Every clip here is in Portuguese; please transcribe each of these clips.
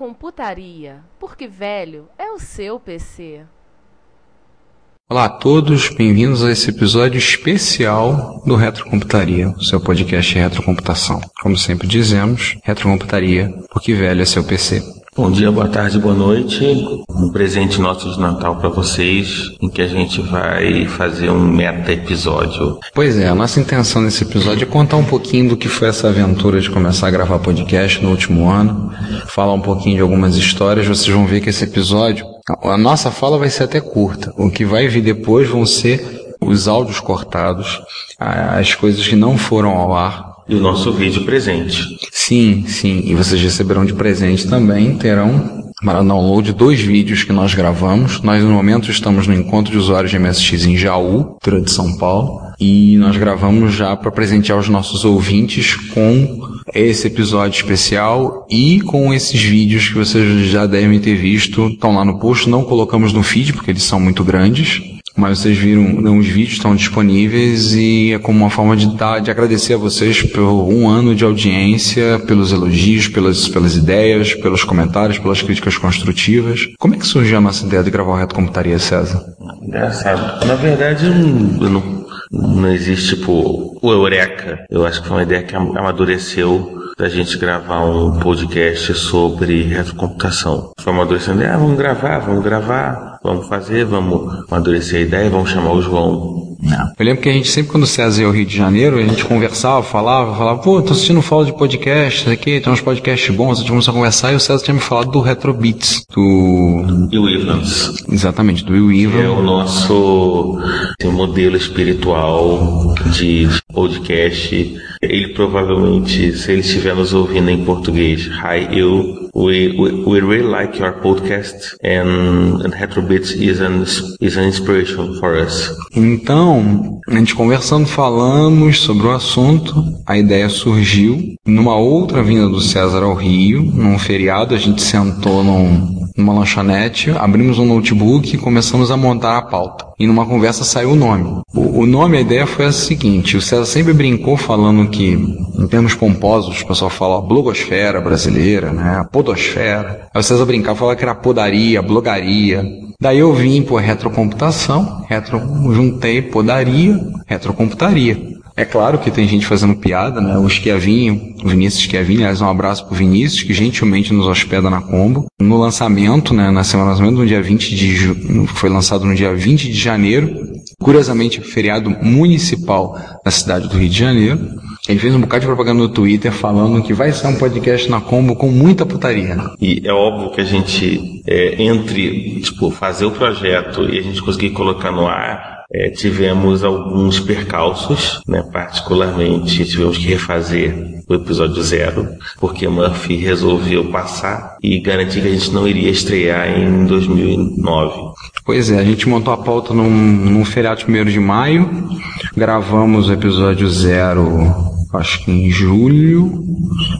Retrocomputaria, porque velho é o seu PC. Olá a todos, bem-vindos a esse episódio especial do Retrocomputaria, seu podcast de retrocomputação. Como sempre dizemos, retrocomputaria, porque velho é seu PC. Bom dia, boa tarde, boa noite. Um presente nosso de Natal para vocês, em que a gente vai fazer um meta episódio. Pois é, a nossa intenção nesse episódio é contar um pouquinho do que foi essa aventura de começar a gravar podcast no último ano, falar um pouquinho de algumas histórias. Vocês vão ver que esse episódio, a nossa fala vai ser até curta. O que vai vir depois vão ser os áudios cortados, as coisas que não foram ao ar, E o nosso vídeo presente. Sim, sim. E vocês receberão de presente também, terão para download dois vídeos que nós gravamos. Nós, no momento, estamos no encontro de usuários de MSX em Jaú, Feira de São Paulo. E nós gravamos já para presentear os nossos ouvintes com esse episódio especial e com esses vídeos que vocês já devem ter visto. Estão lá no post, não colocamos no feed porque eles são muito grandes. Mas vocês viram, né, os vídeos estão disponíveis e é como uma forma de, dar, de agradecer a vocês por um ano de audiência, pelos elogios, pelas, pelas ideias, pelos comentários, pelas críticas construtivas. Como é que surgiu a nossa ideia de gravar o Reto Computaria, César? Engraçado. Na verdade, eu não, não existe, tipo, o Eureka. Eu acho que foi uma ideia que amadureceu da gente gravar um podcast sobre retrocomputação. Foi amadurecendo, ah, vamos gravar, vamos gravar, vamos fazer, vamos amadurecer a ideia, vamos chamar o João. Eu lembro que a gente sempre, quando o César ia ao Rio de Janeiro, a gente conversava, falava, falava, pô, tô assistindo fala de podcast, isso aqui, tem uns podcasts bons, a gente começou a conversar e o César tinha me falado do Retrobits, do... O Evans. Exatamente, do Will que Ivan. é o nosso assim, modelo espiritual de podcast. Ele provavelmente, se ele estiver nos ouvindo em português, Hi, eu, we, we, we really like your podcast and, and Retrobits is an, is an inspiration for us. Então, a gente conversando, falamos sobre o assunto, a ideia surgiu. Numa outra vinda do César ao Rio, num feriado, a gente sentou num, numa lanchonete, abrimos um notebook e começamos a montar a pauta. E numa conversa saiu o nome. O, o nome, a ideia foi a seguinte: o César sempre brincou falando que, em termos pomposos, o pessoal fala blogosfera brasileira, né? A podosfera. Aí o César brincava, falava que era podaria, blogaria. Daí eu vim por retrocomputação, retro, juntei podaria, retrocomputaria. É claro que tem gente fazendo piada, né? O Schiavinho, o Vinícius Schiavinho, aliás, um abraço pro Vinícius, que gentilmente nos hospeda na Combo. No lançamento, né, na semana lançamento, no dia 20 de ju... foi lançado no dia 20 de janeiro, curiosamente, feriado municipal da cidade do Rio de Janeiro. Ele fez um bocado de propaganda no Twitter falando que vai ser um podcast na Combo com muita putaria. E é óbvio que a gente, é, entre tipo, fazer o projeto e a gente conseguir colocar no ar, é, tivemos alguns percalços, né? particularmente tivemos que refazer o episódio zero, porque Murphy resolveu passar e garantir que a gente não iria estrear em 2009. Pois é, a gente montou a pauta num, num feriado de 1 de maio, gravamos o episódio zero, acho que em julho,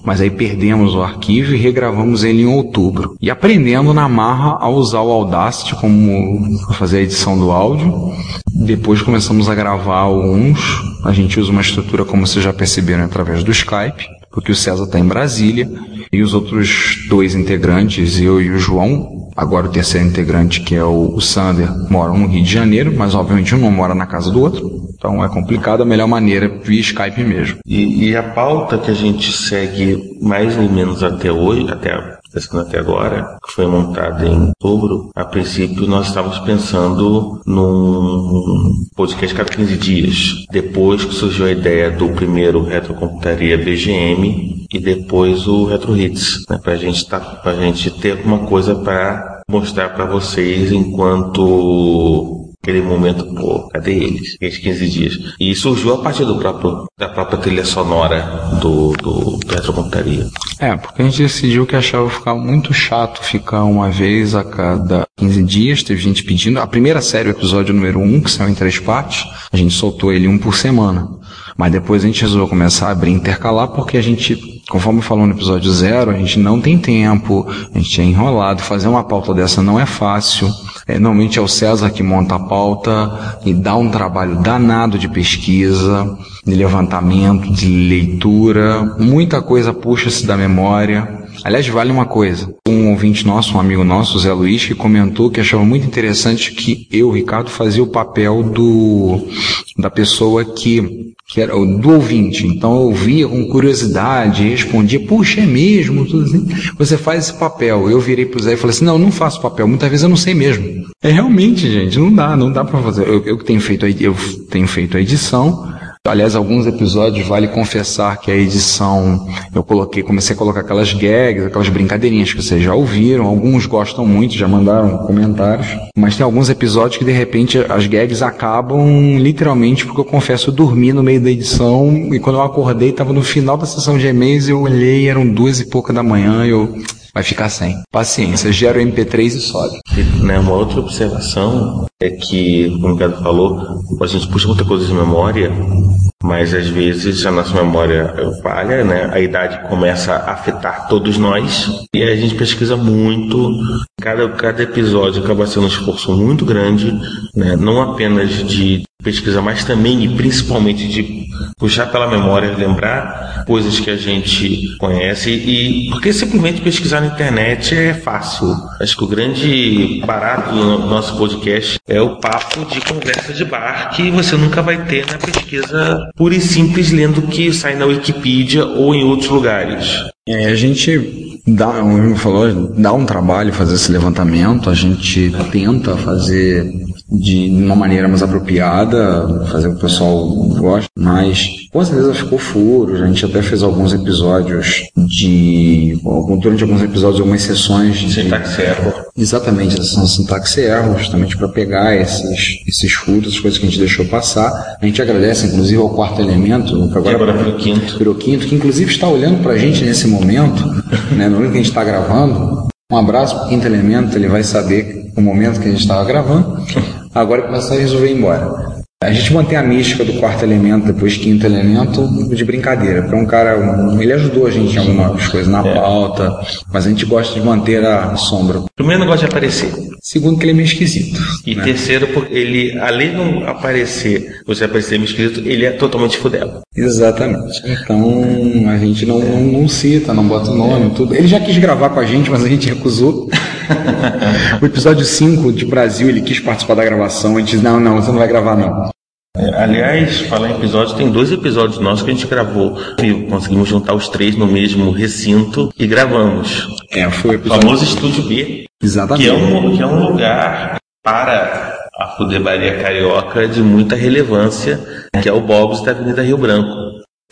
mas aí perdemos o arquivo e regravamos ele em outubro. E aprendendo na marra a usar o Audacity como fazer a edição do áudio. Depois começamos a gravar alguns. A gente usa uma estrutura, como vocês já perceberam, através do Skype, porque o César está em Brasília e os outros dois integrantes, eu e o João, agora o terceiro integrante, que é o Sander, moram no Rio de Janeiro, mas obviamente um não mora na casa do outro. Então é complicado, a melhor maneira é via Skype mesmo. E, e a pauta que a gente segue mais ou menos até hoje, até sendo até agora, que foi montada em outubro, a princípio nós estávamos pensando num podcast cada 15 dias. Depois que surgiu a ideia do primeiro Retrocomputaria BGM e depois o Retro Hits, né, para gente tá, a gente ter alguma coisa para mostrar para vocês enquanto aquele momento, pô, cadê eles? Aqueles 15 dias. E surgiu a partir do próprio, da própria trilha sonora do, do, Retrocomputaria. É, porque a gente decidiu que achava ficar muito chato ficar uma vez a cada 15 dias. Teve gente pedindo. A primeira série, o episódio número 1, que saiu em três partes, a gente soltou ele um por semana. Mas depois a gente resolveu começar a abrir intercalar porque a gente, conforme falou no episódio zero, a gente não tem tempo, a gente é enrolado. Fazer uma pauta dessa não é fácil. É, normalmente é o César que monta a pauta e dá um trabalho danado de pesquisa, de levantamento, de leitura. Muita coisa puxa-se da memória. Aliás, vale uma coisa. Um ouvinte nosso, um amigo nosso, Zé Luiz, que comentou que achava muito interessante que eu, Ricardo, fazia o papel do da pessoa que, que era do ouvinte. Então eu ouvia com curiosidade, respondia, puxa, é mesmo, tudo assim. Você faz esse papel. Eu virei pro Zé e falei assim, não, não faço papel. Muitas vezes eu não sei mesmo. É realmente, gente, não dá, não dá para fazer. Eu, eu tenho feito a, eu tenho feito a edição. Aliás, alguns episódios vale confessar que a edição eu coloquei, comecei a colocar aquelas gags, aquelas brincadeirinhas que vocês já ouviram. Alguns gostam muito, já mandaram comentários. Mas tem alguns episódios que de repente as gags acabam literalmente porque eu confesso eu dormi no meio da edição e quando eu acordei estava no final da sessão de e-mails eu olhei eram duas e pouca da manhã eu vai ficar sem. Paciência, gera o MP3 e sobe. Né, uma outra observação é que, como o Ricardo falou, a gente puxa muita coisa de memória, mas às vezes a nossa memória falha, né? A idade começa a afetar todos nós e a gente pesquisa muito. Cada, cada episódio acaba sendo um esforço muito grande, né? Não apenas de pesquisa, mas também e principalmente de puxar pela memória, lembrar coisas que a gente conhece e porque simplesmente pesquisar na internet é fácil. Acho que o grande barato do nosso podcast é o papo de conversa de bar que você nunca vai ter na pesquisa pura e simples lendo o que sai na Wikipedia ou em outros lugares. É, a gente dá, como falou, dá um trabalho fazer esse levantamento, a gente tenta fazer de uma maneira mais apropriada, fazer o que o pessoal gosta, mas com certeza ficou furos. A gente até fez alguns episódios de. durante alguns episódios, algumas sessões de. Sintaxe erro. Exatamente, a sessão de sintaxe erro, justamente para pegar esses, esses furos, as coisas que a gente deixou passar. A gente agradece, inclusive, ao quarto elemento, que agora, agora virou quinto. virou quinto, que inclusive está olhando para a gente nesse momento, né, no momento que a gente está gravando. Um abraço para o quinto elemento, ele vai saber o momento que a gente estava gravando. Agora que nós resolver ir embora. A gente mantém a mística do quarto elemento, depois quinto elemento, de brincadeira. É um cara, um- ele ajudou a gente em algumas coisas na pauta, mas a gente gosta de manter a sombra. Primeiro negócio de aparecer. Segundo, que ele é meio esquisito. E né? terceiro, porque ele, além de não aparecer, você aparecer meio escrito, ele é totalmente fudelo. Exatamente. Então a gente não, não, não cita, não bota o nome, tudo. Ele já quis gravar com a gente, mas a gente recusou. O episódio 5 de Brasil, ele quis participar da gravação. A gente disse: não, não, você não vai gravar, não. É, aliás, falar em episódio, tem dois episódios nossos que a gente gravou. E conseguimos juntar os três no mesmo recinto e gravamos. É, foi o O episódio. famoso Estúdio B, Exatamente. que é um, que é um lugar para a fudebaria carioca de muita relevância, que é o Bob's da Avenida Rio Branco.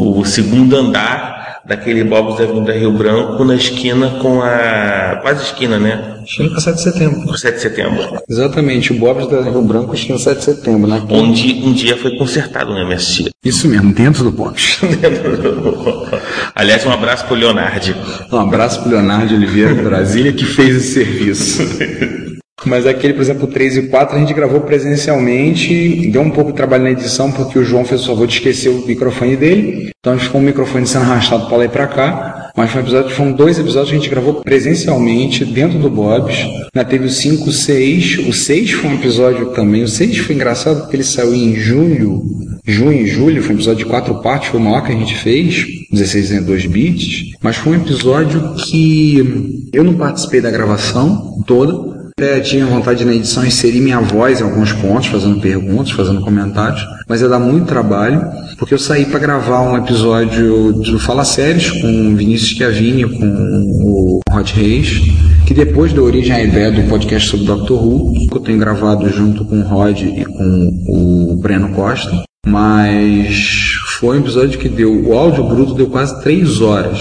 O segundo andar daquele Bob's da Avenida Rio Branco, na esquina com a. quase esquina, né? Chega para 7 de setembro. Com 7 de setembro. Exatamente, o Bob's da Rio Branco no 7 de setembro, né? Onde um dia foi consertado no MST. Isso mesmo, dentro do Bob's. Aliás, um abraço pro Leonardo. Um abraço pro Leonardo Oliveira de Brasília que fez esse serviço. Mas aquele, por exemplo, o 3 e 4 a gente gravou presencialmente, deu um pouco de trabalho na edição porque o João fez o favor de esquecer o microfone dele, então ficou o microfone sendo arrastado para lá e para cá. Mas foi um episódio, foram dois episódios que a gente gravou presencialmente dentro do Bob's. Né, teve o 5, o 6. O 6 foi um episódio também. O 6 foi engraçado porque ele saiu em julho, junho e julho. Foi um episódio de quatro partes, foi o maior que a gente fez. 16 em 2 bits. Mas foi um episódio que eu não participei da gravação toda. Até tinha vontade na edição inserir minha voz em alguns pontos, fazendo perguntas, fazendo comentários, mas ia dar muito trabalho, porque eu saí para gravar um episódio do Fala Séries com o Vinícius Chiavini, com o Rod Reis, que depois da origem à ideia do podcast sobre Doctor Who, que eu tenho gravado junto com o Rod e com o Breno Costa, mas foi um episódio que deu, o áudio bruto deu quase três horas.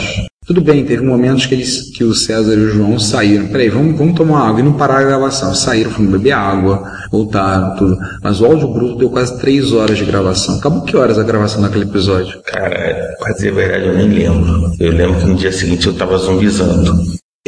Tudo bem, teve momentos que, eles, que o César e o João saíram. Peraí, vamos, vamos tomar água e não parar a gravação. Saíram, foram beber água, voltaram, tudo. Mas o áudio bruto deu quase três horas de gravação. Acabou que horas a gravação daquele episódio? Cara, pra dizer a verdade, eu nem lembro. Eu lembro que no dia seguinte eu tava zumbizando.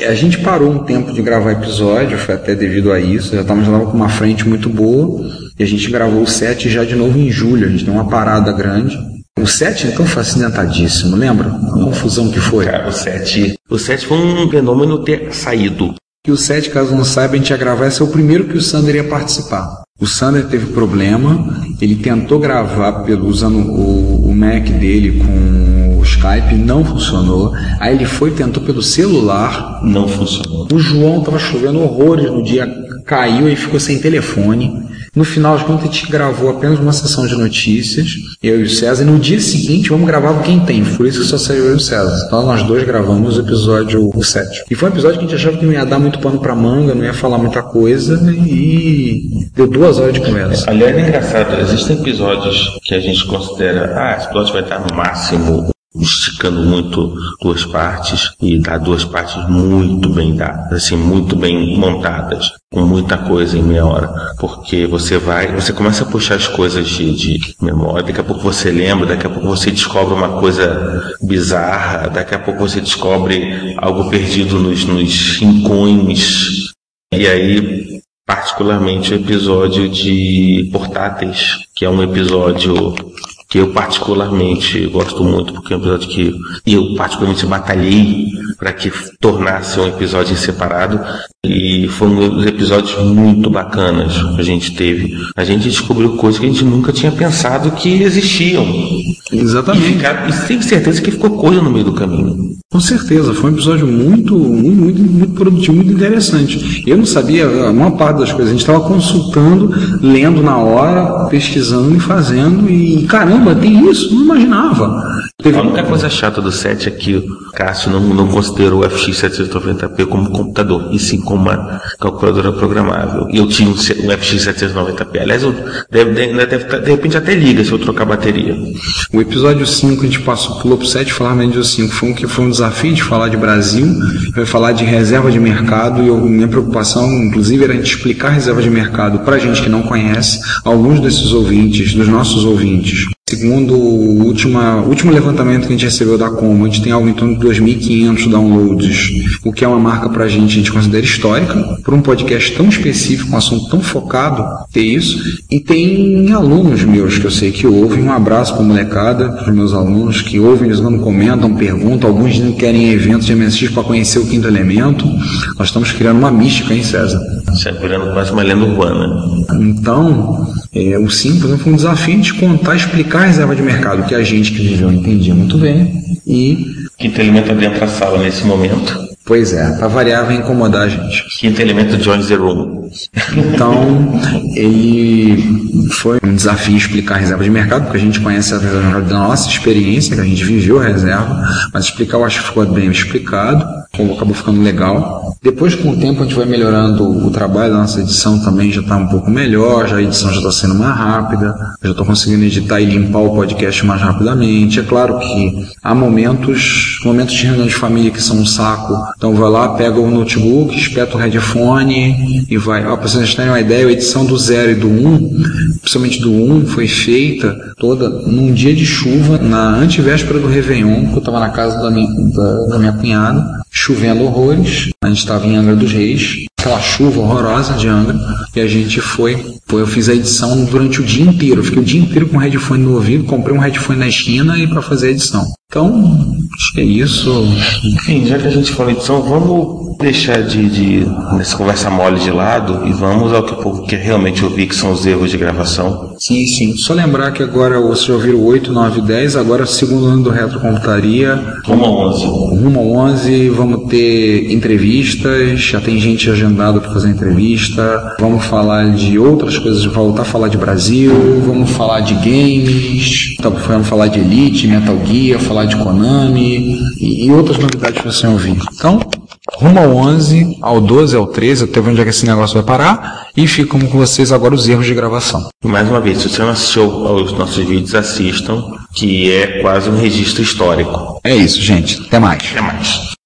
A gente parou um tempo de gravar episódio, foi até devido a isso. Já estávamos com uma frente muito boa. E a gente gravou o set já de novo em julho. A gente deu uma parada grande. O set então foi acidentadíssimo, lembra? A confusão que foi. Cara, o 7. O 7 foi um fenômeno ter saído. E o set, caso não saiba, a gente ia gravar, esse é o primeiro que o Sander ia participar. O Sander teve problema, ele tentou gravar pelo, usando o, o Mac dele com o Skype, não funcionou. Aí ele foi e tentou pelo celular, Não funcionou. o João estava chovendo horrores no dia, caiu e ficou sem telefone. No final de contas, a gente gravou apenas uma sessão de notícias, eu e o César. E no dia seguinte, vamos gravar o Quem Tem. Por isso que só saiu eu e o César. Então, nós dois gravamos o episódio 7. E foi um episódio que a gente achava que não ia dar muito pano pra manga, não ia falar muita coisa. E deu duas horas de conversa. Aliás, é engraçado, existem episódios que a gente considera, ah, esse episódio vai estar no máximo esticando muito duas partes e dá duas partes muito bem dadas, assim, muito bem montadas, com muita coisa em meia hora, porque você vai, você começa a puxar as coisas de, de memória, daqui a pouco você lembra, daqui a pouco você descobre uma coisa bizarra, daqui a pouco você descobre algo perdido nos, nos rincões, e aí particularmente o episódio de portáteis, que é um episódio que eu particularmente gosto muito, porque é um episódio que eu particularmente batalhei para que tornasse um episódio separado e foi um episódios muito bacanas que a gente teve. A gente descobriu coisas que a gente nunca tinha pensado que existiam. E, Exatamente. ficar, e tenho certeza que ficou coisa no meio do caminho. Com certeza, foi um episódio muito, muito, muito, muito produtivo, muito interessante. Eu não sabia a maior parte das coisas, a gente estava consultando, lendo na hora, pesquisando e fazendo, e caramba, tem isso, não imaginava. Teve- A única coisa chata do set é que o Cássio não, não considerou o FX790p como computador, e sim como uma calculadora programável. E eu tinha um, um FX790p. Aliás, eu deve, deve, deve tá- de repente até liga se eu trocar a bateria. O episódio 5 a gente passou, pulou pro 7 falar menos do 5. Foi um que foi um desafio de falar de Brasil, vai falar de reserva de mercado, e eu, minha preocupação, inclusive, era a gente explicar reserva de mercado para gente que não conhece, alguns desses ouvintes, dos nossos ouvintes. Segundo o última, último levantamento que a gente recebeu da Como, a gente tem algo em torno de 2.500 downloads, o que é uma marca pra gente, a gente considera histórica, por um podcast tão específico, um assunto tão focado, ter isso. E tem alunos meus que eu sei que ouvem, um abraço pra molecada, pros meus alunos que ouvem, eles quando comentam, perguntam, alguns não querem eventos de MSX para conhecer o quinto elemento. Nós estamos criando uma mística, hein, César? Isso é virando quase uma lenda urbana. Então, é, o 5, por exemplo, foi um desafio de contar, explicar a reserva de mercado, que a gente que viveu entendia muito bem. E, Quinto elemento adentra a sala nesse momento. pois é, para variar, vai incomodar a gente. Quinto elemento joins the room. Então, ele foi um desafio explicar a reserva de mercado, porque a gente conhece a reserva de mercado da nossa experiência, que a gente viveu a reserva, mas explicar eu acho que ficou bem explicado, acabou ficando legal. Depois, com o tempo, a gente vai melhorando o trabalho da nossa edição também, já está um pouco melhor, já a edição já está sendo mais rápida, já estou conseguindo editar e limpar o podcast mais rapidamente. É claro que há momentos, momentos de reunião de família que são um saco, então vai lá, pega o notebook, espeta o headphone e vai. Para vocês terem uma ideia, a edição do 0 e do 1, um, principalmente do 1, um, foi feita toda num dia de chuva, na antivéspera do Réveillon, que eu estava na casa da minha, da, da minha cunhada, chovendo horrores. A gente estava em Angra dos Reis, aquela chuva horrorosa de Angra, e a gente foi, foi eu fiz a edição durante o dia inteiro. Eu fiquei o dia inteiro com o headphone no ouvido, comprei um headphone na esquina e para fazer a edição. Então, acho que é isso. Enfim, já que a gente falou edição, vamos deixar de, de nessa conversa mole de lado e vamos ao que o povo quer realmente ouvir, que são os erros de gravação. Sim, sim. Só lembrar que agora vocês já ouviram 8, 9, 10, agora segundo ano do Retrocomputaria. Vamos ao 11. Rumo ao 11, vamos ter entrevistas, já tem gente agendado para fazer entrevista. Vamos falar de outras coisas, voltar a falar de Brasil, vamos falar de games, então, vamos falar de Elite, Metal Gear, falar de Konami e, e outras novidades para você ouvir. Então, rumo ao 11, ao 12, ao 13, até onde é que esse negócio vai parar, e ficam com vocês agora os erros de gravação. Mais uma vez, se você não assistiu aos nossos vídeos, assistam, que é quase um registro histórico. É isso, gente. Até mais. Até mais.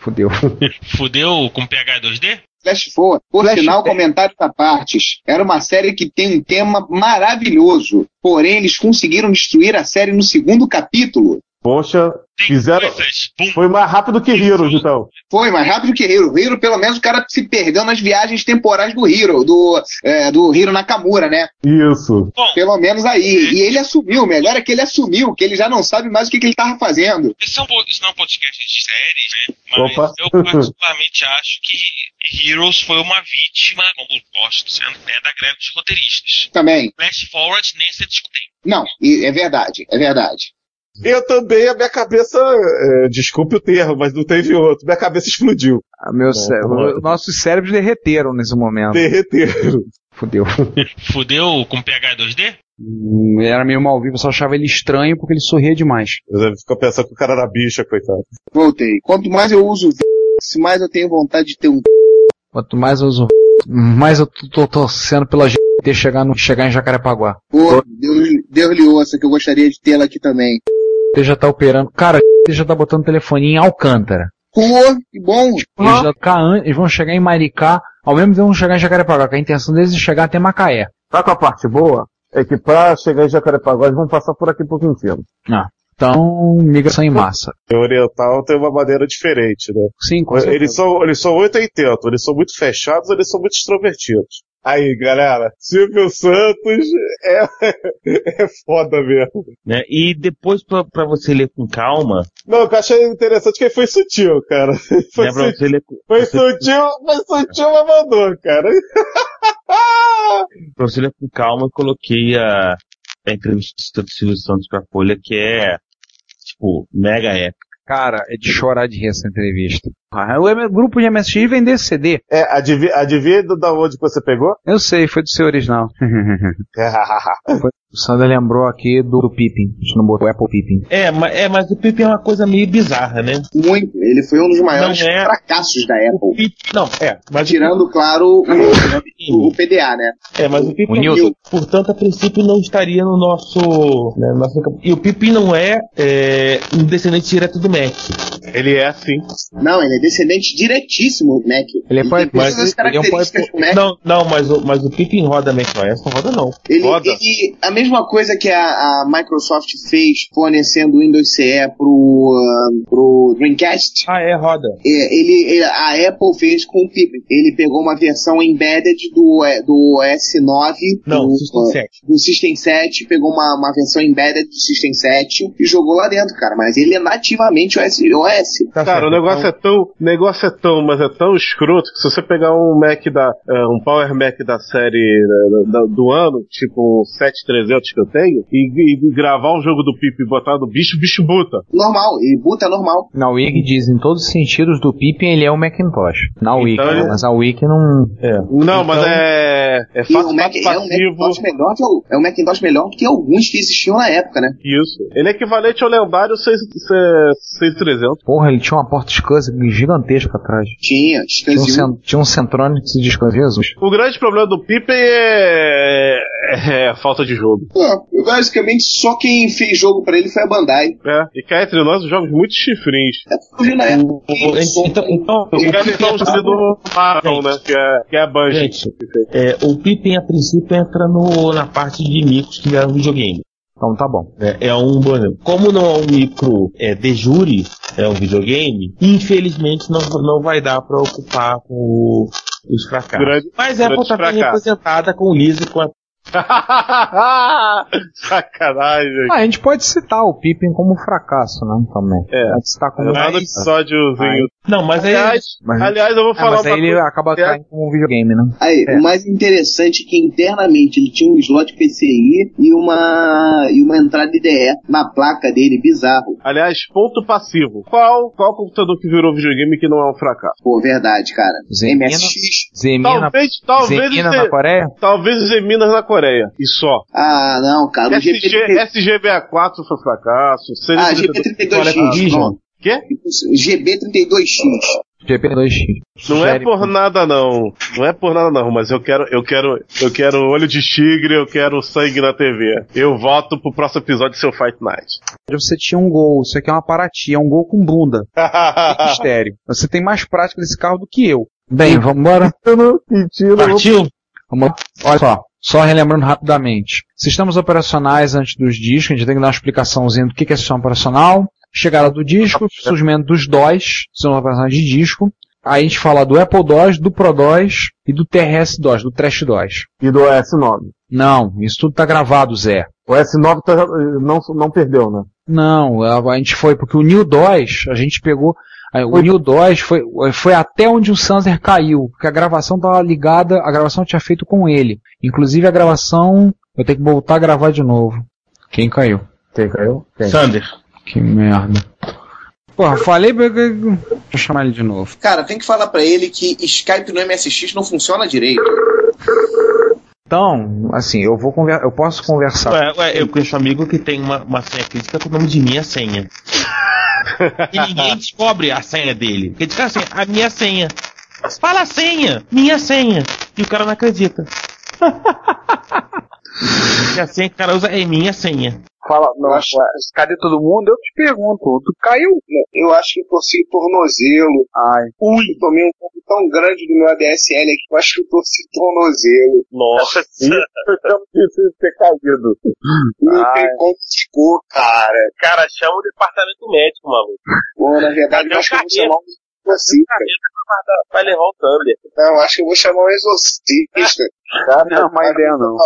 Fudeu. Fudeu com PH 2D? Flash Forward. Por Flash sinal, comentários à partes. Era uma série que tem um tema maravilhoso. Porém, eles conseguiram destruir a série no segundo capítulo. Poxa, Tem Fizeram- coisas. Foi mais rápido que Heroes, então. Foi mais rápido que Hero. Hero, pelo menos, o cara se perdeu nas viagens temporais do Hero, do, é, do Hiro Nakamura, né? Isso. Bom, Pelo menos aí. E ele assumiu, melhor é que ele assumiu, que ele já não sabe mais o que, que ele tava fazendo. é um, isso não é um podcast de séries, né? Mas Opa. eu particularmente acho que Heroes foi uma vítima, como posto sendo, né, da greve dos roteiristas. Também. Flash Forward nem se discute. Não, é verdade, é verdade. Eu também, a minha cabeça, é, desculpe o termo, mas não teve outro. Minha cabeça explodiu. Ah, meu cé- o- nossos cérebros derreteram nesse momento. Derreteram. Fudeu. Fudeu com PH 2D? Hum, Era meio mal vivo, eu só achava ele estranho porque ele sorria demais. Eu fico pensando que o cara era bicha, coitado. Voltei. Quanto mais eu uso o mais eu tenho vontade de ter um Quanto mais eu uso, mais eu tô, tô torcendo pela GT chegar, no, chegar em Jacarepaguá. Pô, Deus, Deus lhe ouça, que eu gostaria de tê-la aqui também. Você já tá operando. Cara, você já tá botando telefonia em Alcântara. Pô, que bom. Eles, já cá an- eles vão chegar em Maricá, ao mesmo tempo vão chegar em Jacarepaguá, que a intenção deles é chegar até Macaé. Sabe qual a parte boa? É que pra chegar em Jacarepaguá, eles vão passar por aqui por Quintino. Então, migração em massa. O oriental tem uma maneira diferente, né? Sim, com certeza. Eles são, eles são 880, eles são muito fechados, eles são muito extrovertidos. Aí, galera, Silvio Santos é, é foda mesmo. Né? E depois, pra, pra você ler com calma, Não, o que eu achei interessante é que ele foi sutil, cara. Foi, né, sutil, você ler, foi você- sutil, foi sutil, mas mandou, cara. pra você ler com calma, eu coloquei a, a entrevista do Silvio Santos pra Folha, que é, tipo, mega épica. Cara, é de chorar de rir essa entrevista. Ah, o M- grupo de MSX vender CD. É, adivinha, adivinha do- da onde que você pegou? Eu sei, foi do seu original. o Sander lembrou aqui do, do Pippin. A gente não botou o Apple Pippin. É, mas, é, mas o Pipe é uma coisa meio bizarra, né? Muito. Ele foi um dos maiores é. fracassos da Apple. Pipe, não, é, mas o Tirando, claro, o, o PDA, né? É, mas o Pipe O é um- portanto, a princípio não estaria no nosso, né, nosso. E o Pipe não é, é, um descendente direto do Mac. Ele é assim. Não, ele é descendente diretíssimo do Mac. Ele é pai- mas as ele é um pai- Mac. Não, não, mas o, mas o Pipe roda Mac OS, não roda não. Ele, Roda. ele- a mesma coisa que a, a Microsoft fez fornecendo o Windows CE pro, ah, pro Dreamcast, Ah, é, roda. é, ele, ele- a Apple fez com o Pippin. Ele pegou uma versão embedded do, eh, do S9, Não, do, System ah, 7. do System 7, pegou uma, uma versão embedded do System 7 e jogou lá dentro, cara. Mas ele é nativamente OS. OS. Tá Cara, certo. o negócio é tão, o negócio é tão, mas é tão escroto que se você pegar um Mac da, é, um Power Mac da série da- da- do ano, tipo um 7300 que eu tenho, e, e gravar um jogo do Pip e botar no bicho, o bicho buta. Normal, ele boota normal. Na Wiki diz, em todos os sentidos do Pippin, ele é o Macintosh. Na Wiki, Então né? mas a Wiki não... É. Não, mas Então- é, é E fácil, Mac fácil é um. Macintosh melhor que o, é um Macintosh melhor do que alguns que existiam na época, né? Isso. Ele é equivalente ao lendário 6300. Porra, ele tinha uma porta SCSI gigantesca atrás. Tinha, Tinha um, Scansil. cen- tinha um Centronics de SCSI, Jesus. O grande problema do Pippen é, é a falta de jogo. Pô, basicamente só quem fez jogo pra ele foi a Bandai. É. E cá entre nós, os jogos muito chifrinhos. É. O- Então, então, o E entre nós, Pipe- do Marvel, né? Que é, que é a Bungie. Gente, é, o Pipe, a princípio, entra no, na parte de micros que vieram videogame. Então tá bom. É, é um exemplo. Como não é um micro é, de jure, é um videogame, infelizmente não, não vai dar para ocupar o- os fracassos. Grande- Mas a Apple grande tá bem representada com o Lisa e com a Sacanagem. Ah, a gente pode citar o Pippin como fracasso, né? Também. É. Pode citar como no episódiozinho. Não, mas aí. Aliás, Mas- aliás, eu vou É, falar mas aí ele coisa. acaba É. caindo como um videogame, né? Aí, É. o mais interessante é que internamente ele tinha um slot PCI e uma, e uma entrada IDE na placa dele, bizarro. Aliás, ponto passivo. Qual, qual computador que virou videogame que não é um fracasso? Pô, verdade, cara. Zemina. MSX. Zemina, Talvez, talvez, Zemina na Coreia? talvez Zeminas na Coreia. E só. Ah, não, cara. O SG, GP, SGBA4 foi fracasso. ah, CD32 GP32X. Vision. Pronto. Quê? GB32X. GP2X. Não é por nada não. Não é por nada não, mas eu quero, eu quero, eu quero olho de tigre, eu quero sangue na TV. Eu voto pro próximo episódio de seu Fight Night. Você tinha um gol, isso aqui é uma Paraty, é um gol com bunda. Mistério. Você tem mais prática desse carro do que eu. Bem, vamos embora? Partiu? Vamos- Olha só, só relembrando rapidamente. Sistemas operacionais antes dos discos, a gente tem que dar uma explicaçãozinha do que é sistema operacional. Chegada do disco, surgimento dos DOS, sistemas operacionais de disco. Aí a gente fala do Apple DOS, do Pro DOS e do TRS DOS, do Trash DOS. E do S9. Não, isso tudo tá gravado, Zé. O S9 tá- não, não perdeu, né? Não, a, a gente foi, porque o New DOS, a gente pegou, o New DOS foi, foi até onde o Sanser caiu, porque a gravação estava ligada, a gravação tinha feito com ele. Inclusive a gravação, eu tenho que voltar a gravar de novo. Quem caiu? Quem caiu? Quem? Sander. Que merda. Porra, falei pra... Deixa eu chamar ele de novo. Cara, tem que falar pra ele que Skype no MSX não funciona direito. Então, assim, eu vou conver... eu posso conversar. Ué, ué, eu conheço um amigo que tem uma, uma senha crítica com o nome de minha senha. E ninguém descobre a senha dele. Ele diz assim, a minha senha. Fala a senha, minha senha. E o cara não acredita. e a senha que o cara usa é minha senha. Fala, não, acho- cadê todo mundo? Eu te pergunto, tu caiu? Eu acho que eu torci tornozelo. Ai, Ui, tomei um pouco tão grande do meu ADSL aqui que eu acho que eu torci tornozelo. Nossa. eu preciso ter caído. Não tem como ficou, cara. Cara, chama o departamento médico, maluco. Pô, na verdade, eu o acho que eu vou chamar um exorcista. Vai levar o Thunder. Não, acho que eu vou chamar um exorcista. Não é uma ideia, não.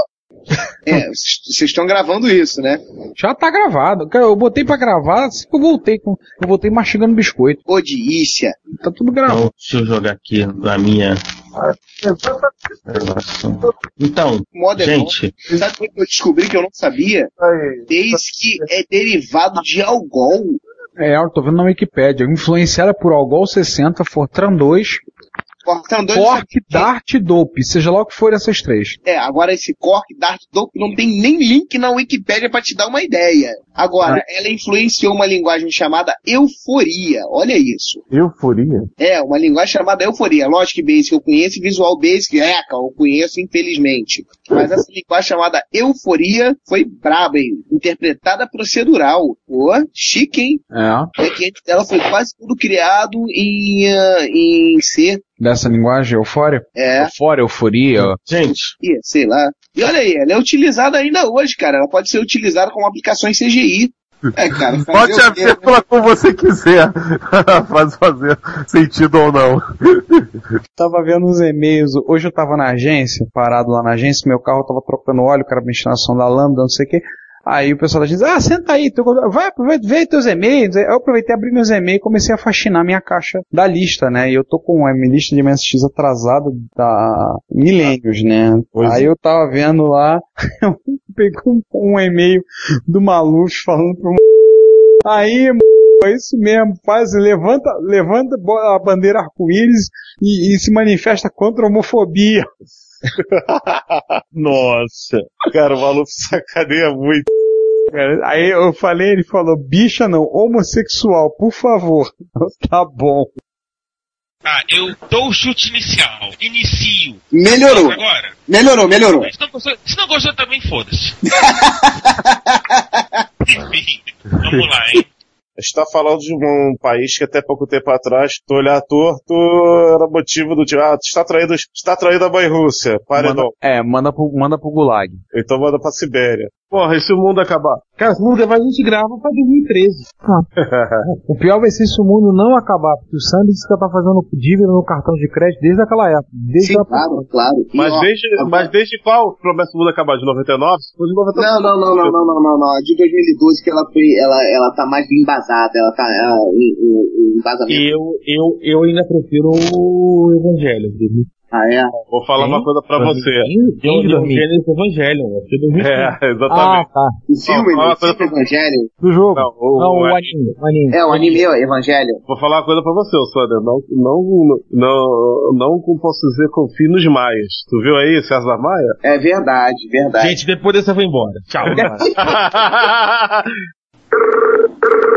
É, vocês estão gravando isso, né? Já tá gravado. Cara, Eu botei pra gravar, assim que eu voltei com. Eu voltei mastigando biscoito. Odícia. Tá tudo gravado. Então, deixa eu jogar aqui na minha. Então, Moda gente, Sabe como eu descobri que eu não sabia? Desde que é derivado de Algol. É, eu tô vendo na Wikipédia. Influenciada por Algol 60, Fortran 2, Dois. Cork, Dart e Dope. Seja lá o que for essas três. É, agora esse Cork Dart Dope não tem nem link na Wikipédia pra te dar uma ideia. Agora, ela influenciou uma linguagem chamada euforia. Olha isso. euforia? É, uma linguagem chamada euforia. Logic Basic eu conheço Visual Basic, é, eu conheço, infelizmente. Mas essa linguagem chamada euforia foi braba, hein? Interpretada procedural. Pô, chique, hein? É. É que ela foi quase tudo criado em, ah, em C. Dessa linguagem, eufória. É, Eufória, euforia. gente, e, sei lá. E olha aí, ela é utilizada ainda hoje, cara. Ela pode ser utilizada com aplicações CGI. É, cara. Pode quê, haver né? pela como você quiser. Faz fazer sentido ou não. Tava vendo os e-mails. Hoje eu tava na agência, parado lá na agência, meu carro tava trocando óleo, o cara mexendo na ação da lâmpada, não sei o quê. Aí o pessoal da agência, ah, senta aí, teu- vai, aproveita, vê teus e-mails. Aí eu aproveitei, abri meus e-mails e comecei a faxinar minha caixa da lista, né? E eu tô com a minha lista de MSX atrasada da milênios, né? aí eu tava vendo lá, eu peguei um, um e-mail do Maluf falando pro Aí, é isso mesmo, faz, levanta, levanta a bandeira arco-íris e, e se manifesta contra a homofobia. Nossa. Cara, o maluco sacaneia muito. Aí eu falei, ele falou, bicha não, homossexual, por favor. tá bom. ah, eu dou o chute inicial. Inicio. Melhorou. Agora. Melhorou, melhorou. Se não gostou, se não gostou também, foda-se. Enfim, vamos lá, hein? A gente tá falando de um país que até pouco tempo atrás, tu olhar torto, era motivo do tipo, ah, tu está traindo, está traindo a mãe Rússia. Pare Manda, é, manda pro, manda pro Gulag. Então manda pra Sibéria. Porra, e se o mundo acabar? Cara, se não gravar, a gente grava pra 2013. O pior vai ser se o mundo não acabar, porque o Sandy disse que tá fazendo dívida no cartão de crédito desde aquela época. Desde Sim, a... claro, claro. E, Mas ó, desde, mas desde qual promessa do mundo acabar? De 99? Se for de 99. Não, não, não, não, não, não, não, não. De 2012 que ela foi, ela, ela tá mais embasada, ela tá ela, em, em- em embasamento. Eu, eu, eu ainda prefiro o Evangelho. Ah, é? Vou falar uma coisa pra você. Eu de Evangelho Evangelho, eu 2013. É, Ah, exatamente. tá. O filme, Não, o Evangelho. Do jogo. Não, o- Não, o é- anime. O anime. É, o anime ó, Evangelho. Vou falar uma coisa pra você, Sander. Não, não, não, não como posso dizer, confie nos maias. Tu viu aí, César Maia? É verdade, verdade. Gente, depois dessa eu vou embora. Tchau.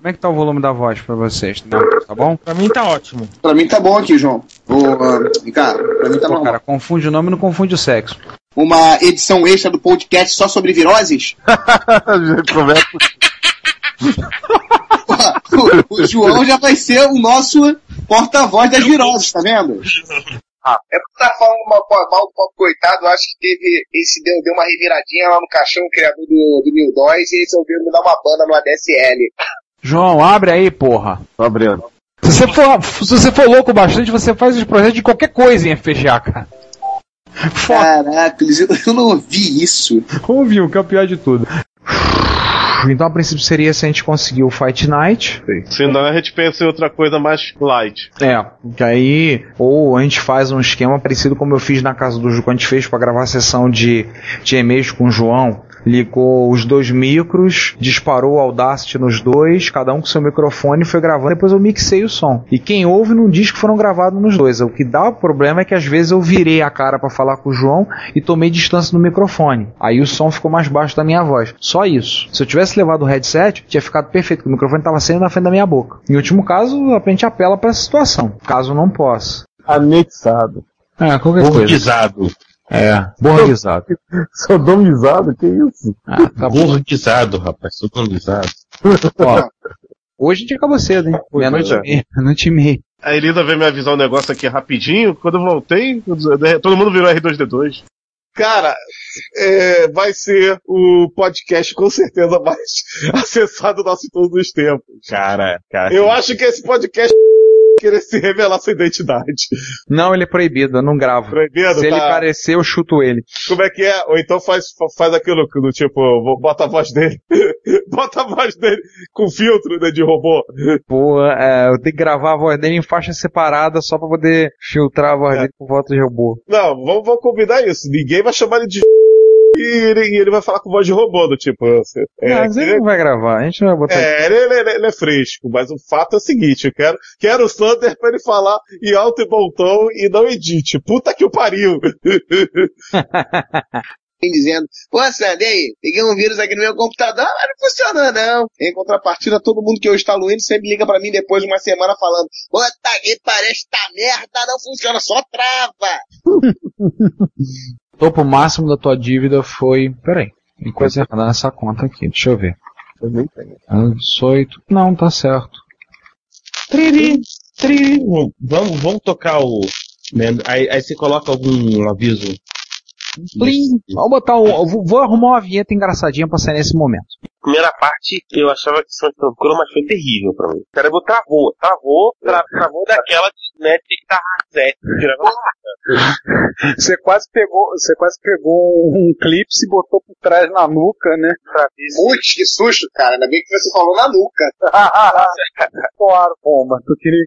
Como é que tá o volume da voz pra vocês? Não, tá bom? pra mim tá ótimo. Pra mim tá bom aqui, João. Ô, ah, Ricardo, pra mim tá Pô, bom. cara, confunde o nome e não confunde o sexo. Uma edição extra do podcast só sobre viroses? Começa Porra, o, o João já vai ser o nosso porta-voz das viroses, tá vendo? É porque tá falando mal, mal do pobre coitado, acho que teve, esse deu, deu uma reviradinha lá no caixão, o criador do, do New Dóis, e resolveu me dar uma banda no ADSL. João, abre aí, porra. Tô abrindo. Se você, for, se você for louco bastante, você faz os projetos de qualquer coisa em FPGA, cara. Caraca, eu eu não ouvi isso. Ouviu, que é o pior de tudo. Então, a princípio, seria se a gente conseguir o Fight Night. Senão a gente pensa em outra coisa mais light. É, que aí, ou a gente faz um esquema parecido como eu fiz na casa do Ju, quando a gente fez pra gravar a sessão de, de e-mails com o João. Ligou os dois micros, disparou o Audacity nos dois, cada um com seu microfone, foi gravando, depois eu mixei o som. E quem ouve não diz que foram gravados nos dois. O que dá o problema é que às vezes eu virei a cara pra falar com o João e tomei distância no microfone. Aí o som ficou mais baixo da minha voz. Só isso. Se eu tivesse levado o headset, tinha ficado perfeito, porque o microfone estava saindo na frente da minha boca. Em último caso, a gente apela pra essa situação. Caso não possa. Anexado. É, qualquer coisa. É, borguizado. Sodomizado? Que isso? Ah, tá bom. Burguizado, rapaz. Sodomizado. Ó, hoje a gente acabou cedo, hein? Meia-noite é. e meia. Meia-noite e meia. A Elisa veio me avisar um negócio aqui rapidinho. Quando eu voltei, todo mundo virou R2D2. Cara, é, vai ser o podcast com certeza mais acessado nosso todos os tempos. Cara, cara. Eu acho que esse podcast querer se revelar sua identidade. Não, ele é proibido, eu não gravo. Proibido, Se ele tá? parecer, eu chuto ele. Como é que é? Ou então faz, faz aquilo do tipo, bota a voz dele. bota a voz dele com filtro né, de robô. Pô, é, eu tenho que gravar a voz dele em faixa separada só pra poder filtrar a voz dele com voto de robô. Não, vamos, vamos combinar isso. Ninguém vai chamar ele de e ele, e ele vai falar com voz de robô, do tipo. você- É, mas ele ele- não vai gravar, a gente não vai botar. É, ele, ele- ele é fresco, mas o fato é o seguinte, eu quero, quero o Sander pra ele falar em alto e bom tom e não edite. Puta que o pariu! dizendo, pô, Sandy, aí, peguei um vírus aqui no meu computador, mas não funcionou não. Em contrapartida, todo mundo que eu instalo Windows sempre liga pra mim depois de uma semana falando, puta que parece esta merda não funciona, só trava. topo máximo da tua dívida foi. Peraí, tem coisa errada nessa conta aqui, deixa eu ver. Eu nem tenho. Ah, 18. Não, tá certo. Triri, triri. Vamos, vamos tocar o. né, Aí, aí você coloca algum aviso. Plim. Vamos botar um. Vou, vou arrumar uma vinheta engraçadinha pra sair nesse momento. Primeira parte, eu achava que foi tranquilo, mas foi terrível pra mim. O cérebro travou, travou, tra- travou daquela de né, ter que estar reset, Você quase pegou, você quase pegou um clipe e botou por trás na nuca, né? pra ver se Putz, que susto, cara, ainda bem que você falou na nuca. claro, pomba. Tu queria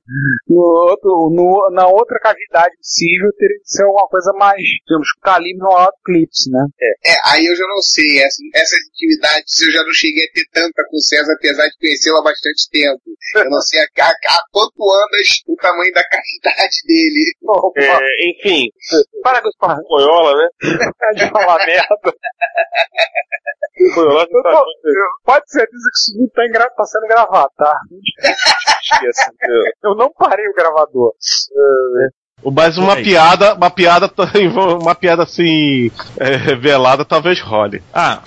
no outro, no, na outra cavidade possível teria que ser alguma coisa mais, digamos, calibre no alto clips, né? É, aí eu já não sei, essa, essas intimidades eu já não cheguei a ter tanta com o César, apesar de conhecê-lo há bastante tempo. Eu não sei a, a, a quanto andas o tamanho da cavidade dele. É, enfim, para com esse papo boiola, né? de falar merda. Eu tô- eu- Pode ser certeza que isso não tá, engra- tá sendo gravado, tá? Eu não parei o gravador. Mas uma Peraí. piada, uma piada, uma piada assim, é, revelada, talvez role. Ah,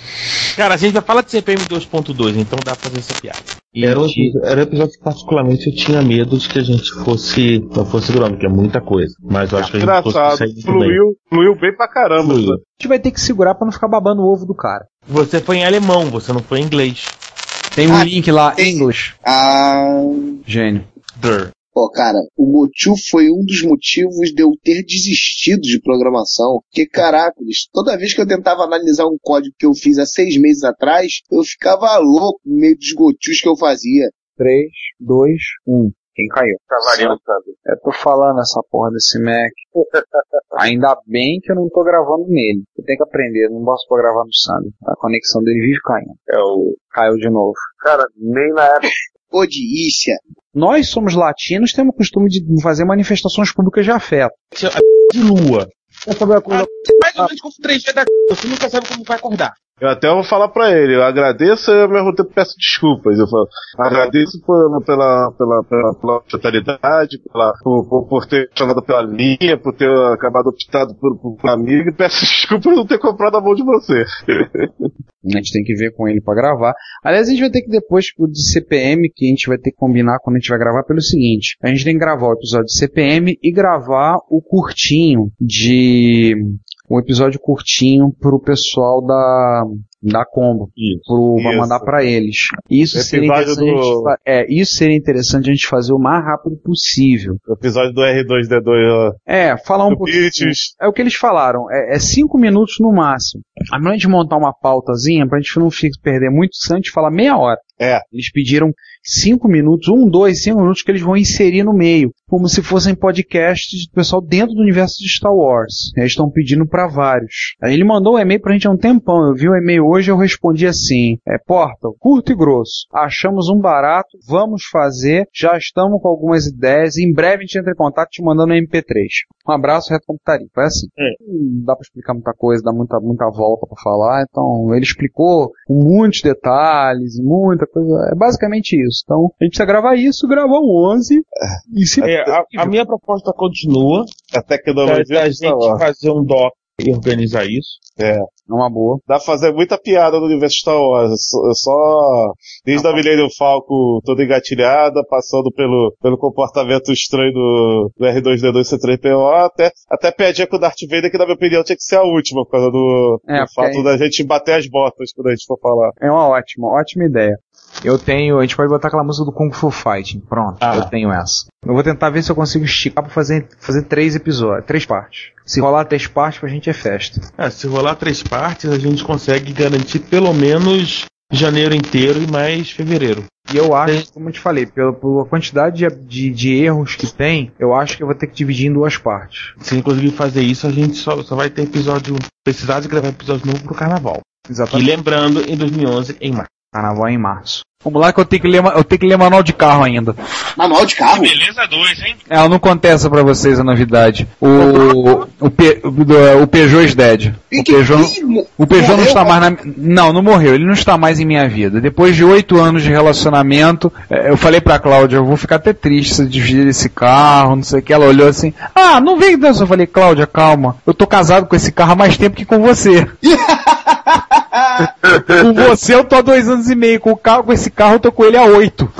cara, a gente vai falar de CPM 2.2, então dá pra fazer essa piada. Era um, era um episódio que particularmente eu tinha medo de que a gente fosse, não fosse grande, porque é muita coisa. Mas eu acho que a gente Engraçado, conseguiu muito bem. fluiu, fluiu bem pra caramba. Fluiu. A gente vai ter que segurar pra não ficar babando o ovo do cara. Você foi em alemão, você não foi em inglês. Tem um Ah, link lá, tem. English. Ah, Gênio. Der. Pô, cara, o motivo foi um dos motivos de eu ter desistido de programação. Porque, caraca, bicho, toda vez que eu tentava analisar um código que eu fiz há seis meses atrás, eu ficava louco no meio dos gotios que eu fazia. 3, 2, 1. Quem caiu? Cavalinho, sabe? Eu tô falando essa porra desse Mac. Ainda bem que eu não tô gravando nele. Eu tenho que aprender, eu não posso pra gravar no Sander. A conexão dele vive caindo. É o. Caiu de novo. Cara, nem na época. Odícia. Nós somos latinos, temos o costume de fazer manifestações públicas de afeto. De lua. Quer saber a coisa? Mais ou menos como 3G da você nunca sabe como vai acordar. Eu até vou falar pra ele, eu agradeço e ao mesmo tempo peço desculpas. Eu falo, agradeço por- pela, pela, pela, pela hospitalidade, pela, por, por, ter chamado pela linha, por ter acabado optado por, por um amigo, e peço desculpas por não ter comprado a mão de você. A gente tem que ver com ele pra gravar. Aliás, a gente vai ter que depois o de CPM, que a gente vai ter que combinar quando a gente vai gravar, pelo seguinte: a gente tem que gravar o episódio de CPM e gravar o curtinho de. Um episódio curtinho pro pessoal da, da Combo. Isso. mandar pra eles. Isso seria, interessante a gente do- fa- é, isso seria interessante a gente fazer o mais rápido possível. O episódio do R2D2 ó, É, falar um do pouquinho. Pitches. É o que eles falaram, é, é cinco minutos no máximo. A a gente montar uma pautazinha pra gente não ficar, perder muito tempo, a gente falar meia hora. É. Eles pediram cinco minutos, um, dois, cinco minutos que eles vão inserir no meio, como se fossem podcasts do pessoal dentro do universo de Star Wars. Eles estão pedindo pra vários. Aí ele mandou um e-mail pra gente há um tempão. Eu vi o e-mail hoje eu respondi assim: é, Portal, curto e grosso. Achamos um barato, vamos fazer, já estamos com algumas ideias. Em breve a gente entra em contato te mandando um MP3. Um abraço, Reto Computaria. Foi assim. Não dá pra explicar muita coisa, dá muita, muita volta pra falar. Então, ele explicou com muitos detalhes, muita coisa. É basicamente isso. Então, a gente precisa gravar isso, gravar o 11. E se É, a, a minha proposta continua. A Da, tecnologia da de gente fazer um doc e organizar isso. É. É uma boa. Dá pra fazer muita piada no universo Star Wars. É só- é desde a Millennium Falcon toda engatilhada, passando pelo, pelo comportamento estranho do, do R2D2 C3PO, até, até piadinha com o Darth Vader, que na minha opinião tinha que ser a última, por causa do, É, do fato aí- da gente bater as botas quando a gente for falar. É uma ótima, ótima ideia. Eu tenho, a gente pode botar aquela música do Kung Fu Fighting. Pronto, Ah. eu tenho essa. Eu vou tentar ver se eu consigo esticar pra fazer, fazer três episódios, três partes. Se rolar três partes, pra gente é festa. Ah, se rolar três partes, a gente consegue garantir pelo menos janeiro inteiro e mais fevereiro. E eu acho, como eu te falei, pela, pela quantidade de, de, de erros que tem, eu acho que eu vou ter que dividir em duas partes. Se a gente conseguir fazer isso, a gente só, só vai ter episódio. Precisar de gravar episódio novo pro carnaval. E Exatamente. lembrando, em 2011, em março. Carnaval é em março. Vamos lá que eu tenho que ler, eu tenho que ler manual de carro ainda. Manual de carro? Beleza, dois, hein? É, eu não conto essa pra vocês a novidade. O, o, P, o, o Peugeot is dead. E O que- Peugeot, o Peugeot não morreu, está cara? mais na. Não, não morreu. Ele não está mais em minha vida. Depois de oito anos de relacionamento, eh, eu falei pra Cláudia, eu vou ficar até triste se eu dividir esse carro, não sei o que. Ela olhou assim, ah, não vem Deus. Eu falei, Cláudia, calma. Eu tô casado com esse carro há mais tempo que com você. com você eu tô há dois anos e meio. Com, o carro, com esse carro eu tô com ele há oito.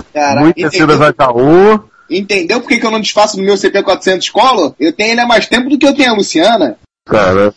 Tecido entendeu, vai caô. entendeu por que, que eu não desfaço no meu CP400 Colo? Eu tenho ele há mais tempo do que eu tenho a Luciana. Cara,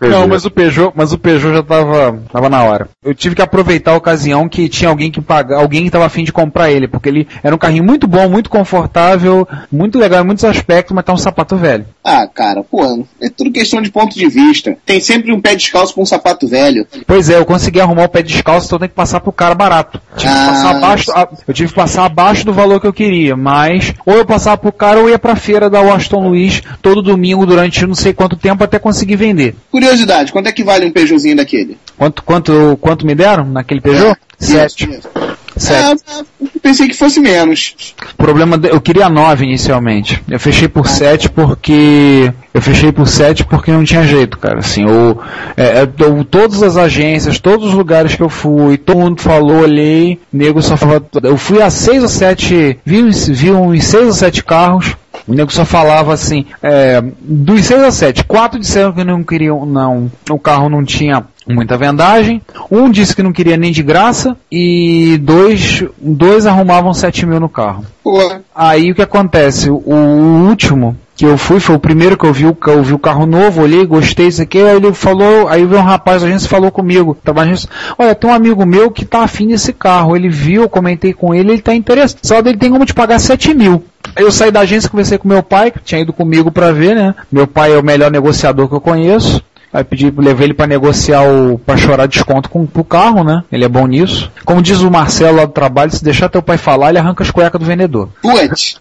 Não, mas o Peugeot, mas o Peugeot já tava, tava na hora. Eu tive que aproveitar a ocasião que tinha alguém que paga, alguém que tava afim de comprar ele, porque ele era um carrinho muito bom, muito confortável, muito legal em muitos aspectos, mas tá um sapato velho. Ah, cara, pô, é tudo questão de ponto de vista. Tem sempre um pé descalço pra um sapato velho. Pois é, eu consegui arrumar o pé descalço, então eu tenho que passar pro cara barato. Tive que Ah. passar abaixo, a- eu tive que passar abaixo do valor que eu queria, mas ou eu passava pro cara ou ia pra feira da Washington Luiz todo domingo durante não sei quanto tempo até conseguir vender. Curiosidade, quanto é que vale um Peugeotzinho daquele? Quanto, quanto, quanto me deram naquele Peugeot? Sete. Isso, isso. Sete. Ah, eu pensei que fosse menos. O problema, de- eu queria 9 inicialmente. Eu fechei por 7 porque eu fechei por 7 porque não tinha jeito, cara. Assim, eu, é, é, eu- todas as agências, todos os lugares que eu fui, todo mundo falou, olhei, nego só falava, eu fui a 6 ou 7, vi, uns- vi uns 6 ou 7 carros. O nego só falava assim, é, dos 6 a 7, 4 disseram que não queriam, não, o carro não tinha muita vendagem, um disse que não queria nem de graça, e dois, dois arrumavam 7 mil no carro. Porra. Aí o que acontece? O, o último que eu fui, foi o primeiro que eu vi, eu vi o carro novo, olhei, gostei disso aqui, aí ele falou, aí veio um rapaz, a agência falou comigo, trabalha na agência, olha, tem um amigo meu que tá afim desse carro, ele viu, eu comentei com ele, ele tá interessado, só dele tem como te pagar 7 mil. Aí eu saí da agência, conversei com meu pai, que tinha ido comigo pra ver, né, meu pai é o melhor negociador que eu conheço, Aí pedi, levei ele pra negociar o, pra chorar desconto com, pro carro, né? Ele é bom nisso. Como diz o Marcelo lá do trabalho, se deixar teu pai falar, ele arranca as cuecas do vendedor. Putz.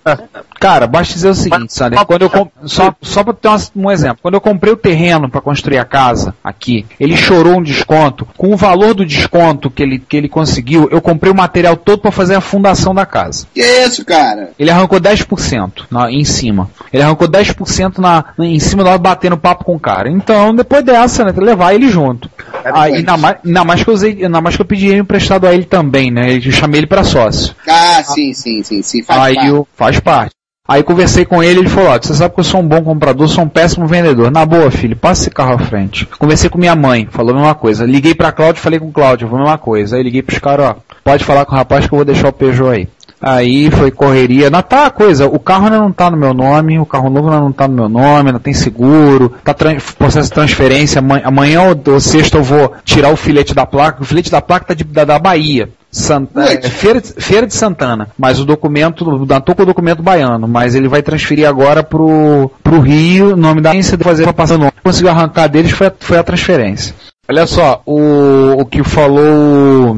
Cara, basta dizer o seguinte, Sander, quando eu só, só pra ter uma- um exemplo, quando eu comprei o terreno para construir a casa aqui, ele chorou um desconto, com o valor do desconto que ele, que ele conseguiu, eu comprei o material todo para fazer a fundação da casa. Que isso, cara? Ele arrancou 10% na, em cima. Ele arrancou 10% na, na- em cima da hora batendo papo com o cara. Então, depois dessa, né, levar ele junto. Aí, ainda mais, ainda mais que eu usei, ainda mais que eu pedi ele emprestado a ele também, né? Eu chamei ele para sócio. Ah, sim, sim, sim, sim. Faz Aí parte. eu, faz parte. Aí conversei com ele, ele falou, ó, você sabe que eu sou um bom comprador, sou um péssimo vendedor. Na boa, filho, passa esse carro à frente. Conversei com minha mãe, falou a mesma coisa. Liguei pra Cláudio, falei com o Cláudio, falou a mesma coisa. Aí liguei pros caras, ó, pode falar com o rapaz que eu vou deixar o Peugeot aí. Aí foi correria. Não tá a coisa, o carro ainda não tá no meu nome, o carro novo ainda não tá no meu nome, ainda tem seguro, tá tran- processo de transferência. Amanhã, ou, ou sexta eu vou tirar o filete da placa. O filete da placa tá de- da, da Bahia. Santa, é, Feira, de- Feira de Santana, mas o documento, datou com o documento baiano, mas ele vai transferir agora pro, pro Rio, o nome da agência de fazer pra passar o nome. Conseguiu arrancar deles foi a, foi a transferência. Olha só, o, o que falou,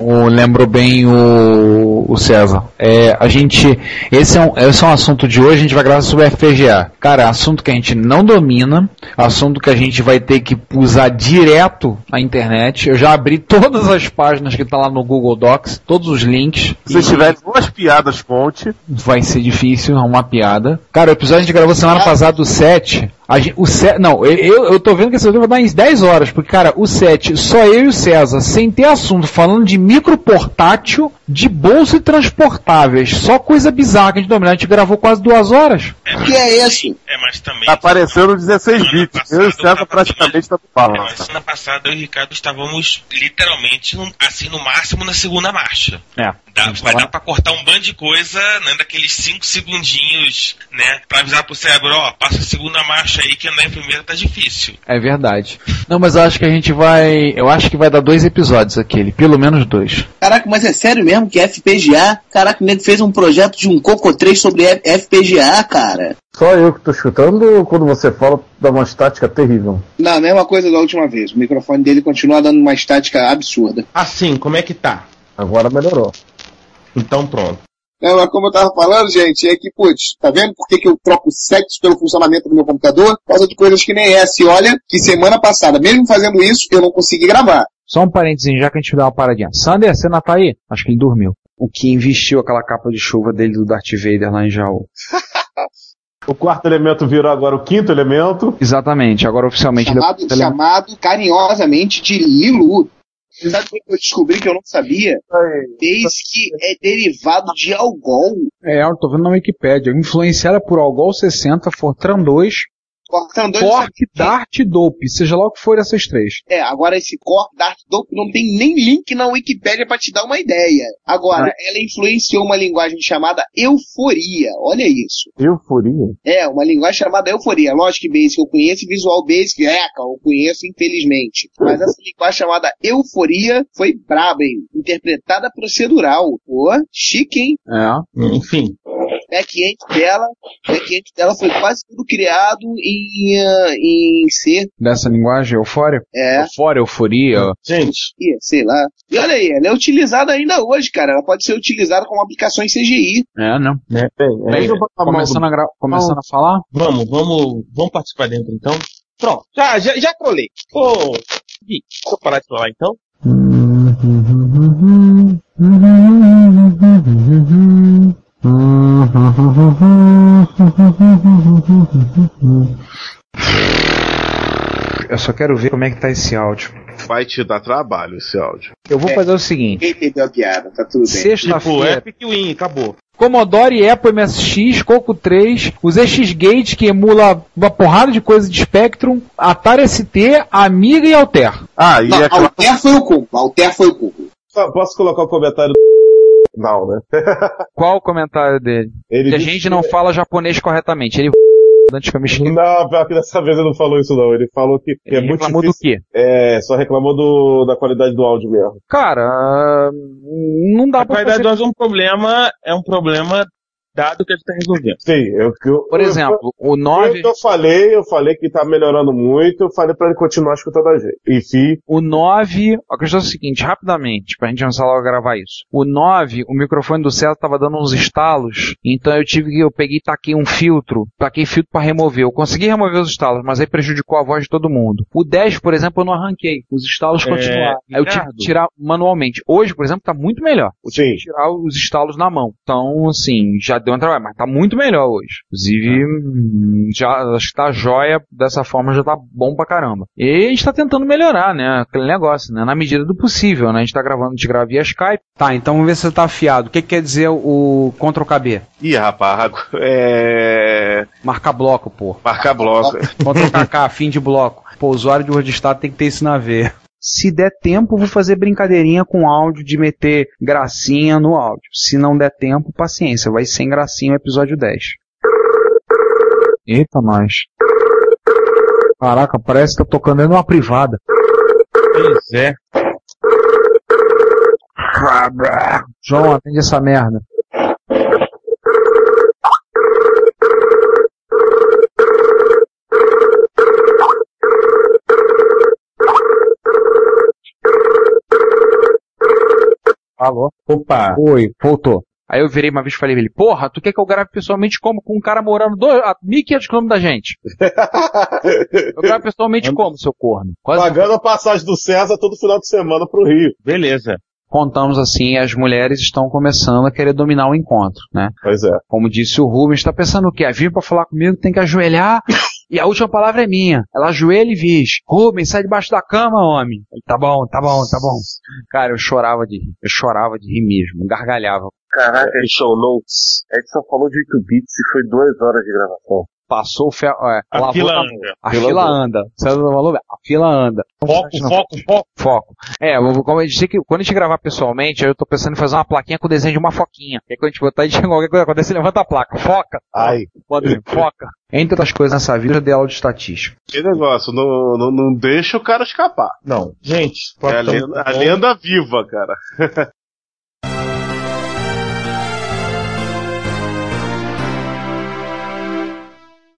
o, lembrou bem o, o César. É, a gente, esse é, um, esse é um assunto de hoje, a gente vai gravar sobre FPGA. Cara, assunto que a gente não domina, assunto que a gente vai ter que usar direto na internet. Eu já abri todas as páginas que tá lá no Google Docs, todos os links. Se tiverem duas piadas, conte. Vai ser difícil arrumar piada. Cara, o episódio a gente gravou semana passada do 7. A gente, o 7 não, eu, eu, tô vendo que esse episódio vai dar em 10 horas, porque, cara, o 7, só eu e o César, sem ter assunto, falando de micro portátil, de bolsa e transportáveis. Só coisa bizarra que a gente domina. A gente gravou quase duas horas. que é esse? É, mas também. Tá aparecendo 16 bits. Eu e o César praticamente estamos falando. Mas semana passada eu e o Ricardo estávamos literalmente, no- assim, no máximo na segunda marcha. É. Dá, vai dar pra cortar um bando de coisa, né, daqueles 5 segundinhos, né, pra avisar pro cérebro, ó, passa a segunda marcha aí que andar em primeira tá difícil. É verdade. Não, mas eu acho que a gente vai. Eu acho que vai dar dois episódios aquele, pelo menos dois. Caraca, mas é sério mesmo que é FPGA? Caraca, o nego fez um projeto de um Coco 3 sobre FPGA, cara. Só eu que tô escutando ou quando você fala dá uma estática terrível? Não, a mesma coisa da última vez. O microfone dele continua dando uma estática absurda. Assim, como é que tá? Agora melhorou. Então pronto. Não, mas como eu tava falando, gente, é que, putz, tá vendo por que, que eu troco sexo pelo funcionamento do meu computador? Por causa de coisas que nem essa. E olha, que semana passada, mesmo fazendo isso, eu não consegui gravar. Só um parênteses, já que a gente dá uma paradinha. Sander, você não tá aí? Acho que ele dormiu. O que investiu aquela capa de chuva dele do Darth Vader lá em Jaú. O quarto elemento virou agora o quinto elemento. Exatamente, agora oficialmente Chamado, ele... chamado carinhosamente de Lilu. Sabe o que eu descobri que eu não sabia? Desde que é derivado de Algol. É, eu tô vendo na Wikipédia. Influenciada por Algol 60, Fortran 2, Cortando dois Cork, Dart e Dope, seja lá o que for essas três. É, agora esse Cork Dark Dope não tem nem link na Wikipédia pra te dar uma ideia. Agora, Ah. ela influenciou uma linguagem chamada euforia. Olha isso. Euforia? É, uma linguagem chamada euforia. Logic Basic eu conheço e Visual Basic, é, eu conheço infelizmente. Mas essa linguagem chamada euforia foi braba, hein? Interpretada procedural. Pô, chique, hein? É. Enfim. Back-end dela, back-end dela foi quase tudo criado em, ah, em C. Dessa linguagem, eufória? É. Eufória, euforia. Gente. Ih, sei lá. E olha aí, ela é utilizada ainda hoje, cara. Ela pode ser utilizada como aplicações CGI. É, não. É, bem, Bem, começando, do- a gra- começando a falar? Vamos, vamos, vamos participar dentro então. Pronto, já, já, já trolei. Ô, Gui, deixa eu parar de trollar então. Eu só quero ver como é que tá esse áudio. Vai te dar trabalho esse áudio. Eu vou fazer o seguinte. Entendeu a piada, tá tudo bem. Tipo, Sexta-feira, Epic Win, acabou. Commodore, Apple, MSX, Coco 3, os X-Gate que emula uma porrada de coisa de Spectrum, Atari ST, Amiga e Alter. Ah, e Não, aquela... Alter foi o cuco. Alter foi o cuco. Ah, Posso colocar o comentário do... Não, né? Qual o comentário dele? Ele Que a gente não fala japonês corretamente. Ele antes que eu me. Não, pior que dessa vez ele não falou isso não. Ele falou que, que é Ele muito reclamou do difícil. quê? É, só reclamou do, da qualidade do áudio mesmo. Cara, ah, não dá A pra qualidade fazer... do áudio é um problema, é um problema dado que a gente tá resolvendo. Sim, eu, eu Por exemplo, o Eu, 9... eu falei, eu falei que tá melhorando muito, eu falei pra ele continuar escutando a gente. Enfim, O 9, a questão é o seguinte, rapidamente, pra gente começar logo a gravar isso. O 9, o microfone do César tava dando uns estalos, então eu tive que, eu peguei e taquei um filtro, taquei filtro pra remover. Eu consegui remover os estalos, mas aí prejudicou a voz de todo mundo. O 10, por exemplo, eu não arranquei. Os estalos É, continuaram. Aí eu tive que tirar manualmente. Hoje, por exemplo, tá muito melhor. Eu tive sim. que tirar os estalos na mão. Então, assim, já deu um trabalho, mas tá muito melhor hoje. Inclusive, hum, já, acho que tá jóia, dessa forma já tá bom pra caramba. E a gente tá tentando melhorar, né? Aquele negócio, né? Na medida do possível, né? A gente tá gravando, gente grava via Skype. Tá, então vamos ver se você tá afiado. O que, que quer dizer o Ctrl KB? Ih, rapaz, é. Marcar bloco, pô. Marcar bloco. Ctrl KK, fim de bloco. Pô, o usuário de WordStat tem que ter isso na veia. Se der tempo, vou fazer brincadeirinha com áudio de meter gracinha no áudio. Se não der tempo, paciência, vai sem gracinha o episódio 10. Eita, nós. Caraca, parece que tá tocando dentro de uma privada. Pois é. João, atende essa merda. Alô? Opa. Oi, voltou. Aí eu virei uma vez e falei pra ele, porra, tu quer que eu grave pessoalmente como? Com um cara morando dois, a 1.500 km da gente. Eu gravo pessoalmente como, seu corno? Quase Pagando a passagem do César todo final de semana pro Rio. Beleza. contamos assim, as mulheres estão começando a querer dominar o encontro, né? Pois é. Como disse o Rubens, tá pensando o quê? A vir pra falar comigo tem que ajoelhar e a última palavra é minha. Ela ajoelha e diz, Rubens, sai debaixo da cama, homem. Ele, tá bom, tá bom, tá bom. Cara, eu chorava de rir. Eu chorava de rir mesmo, gargalhava. Caraca, show notes. A gente só falou de 8 bits e foi duas horas de gravação. Passou o ferro. É, A lavou fila tá- anda. A Fila fila anda. anda. A fila anda. Foco, Não. foco, foco. Foco. É, como eu disse que quando a gente gravar pessoalmente, eu tô pensando em fazer uma plaquinha com o desenho de uma foquinha. E aí quando a gente botar, a gente qualquer coisa acontece, levanta a placa. Foca. Ai. Pode foca. Entre outras coisas nessa vida, eu dei aula de estatística. Que negócio, não, não, não deixa o cara escapar. Não. Gente, É a lenda, a lenda viva, cara.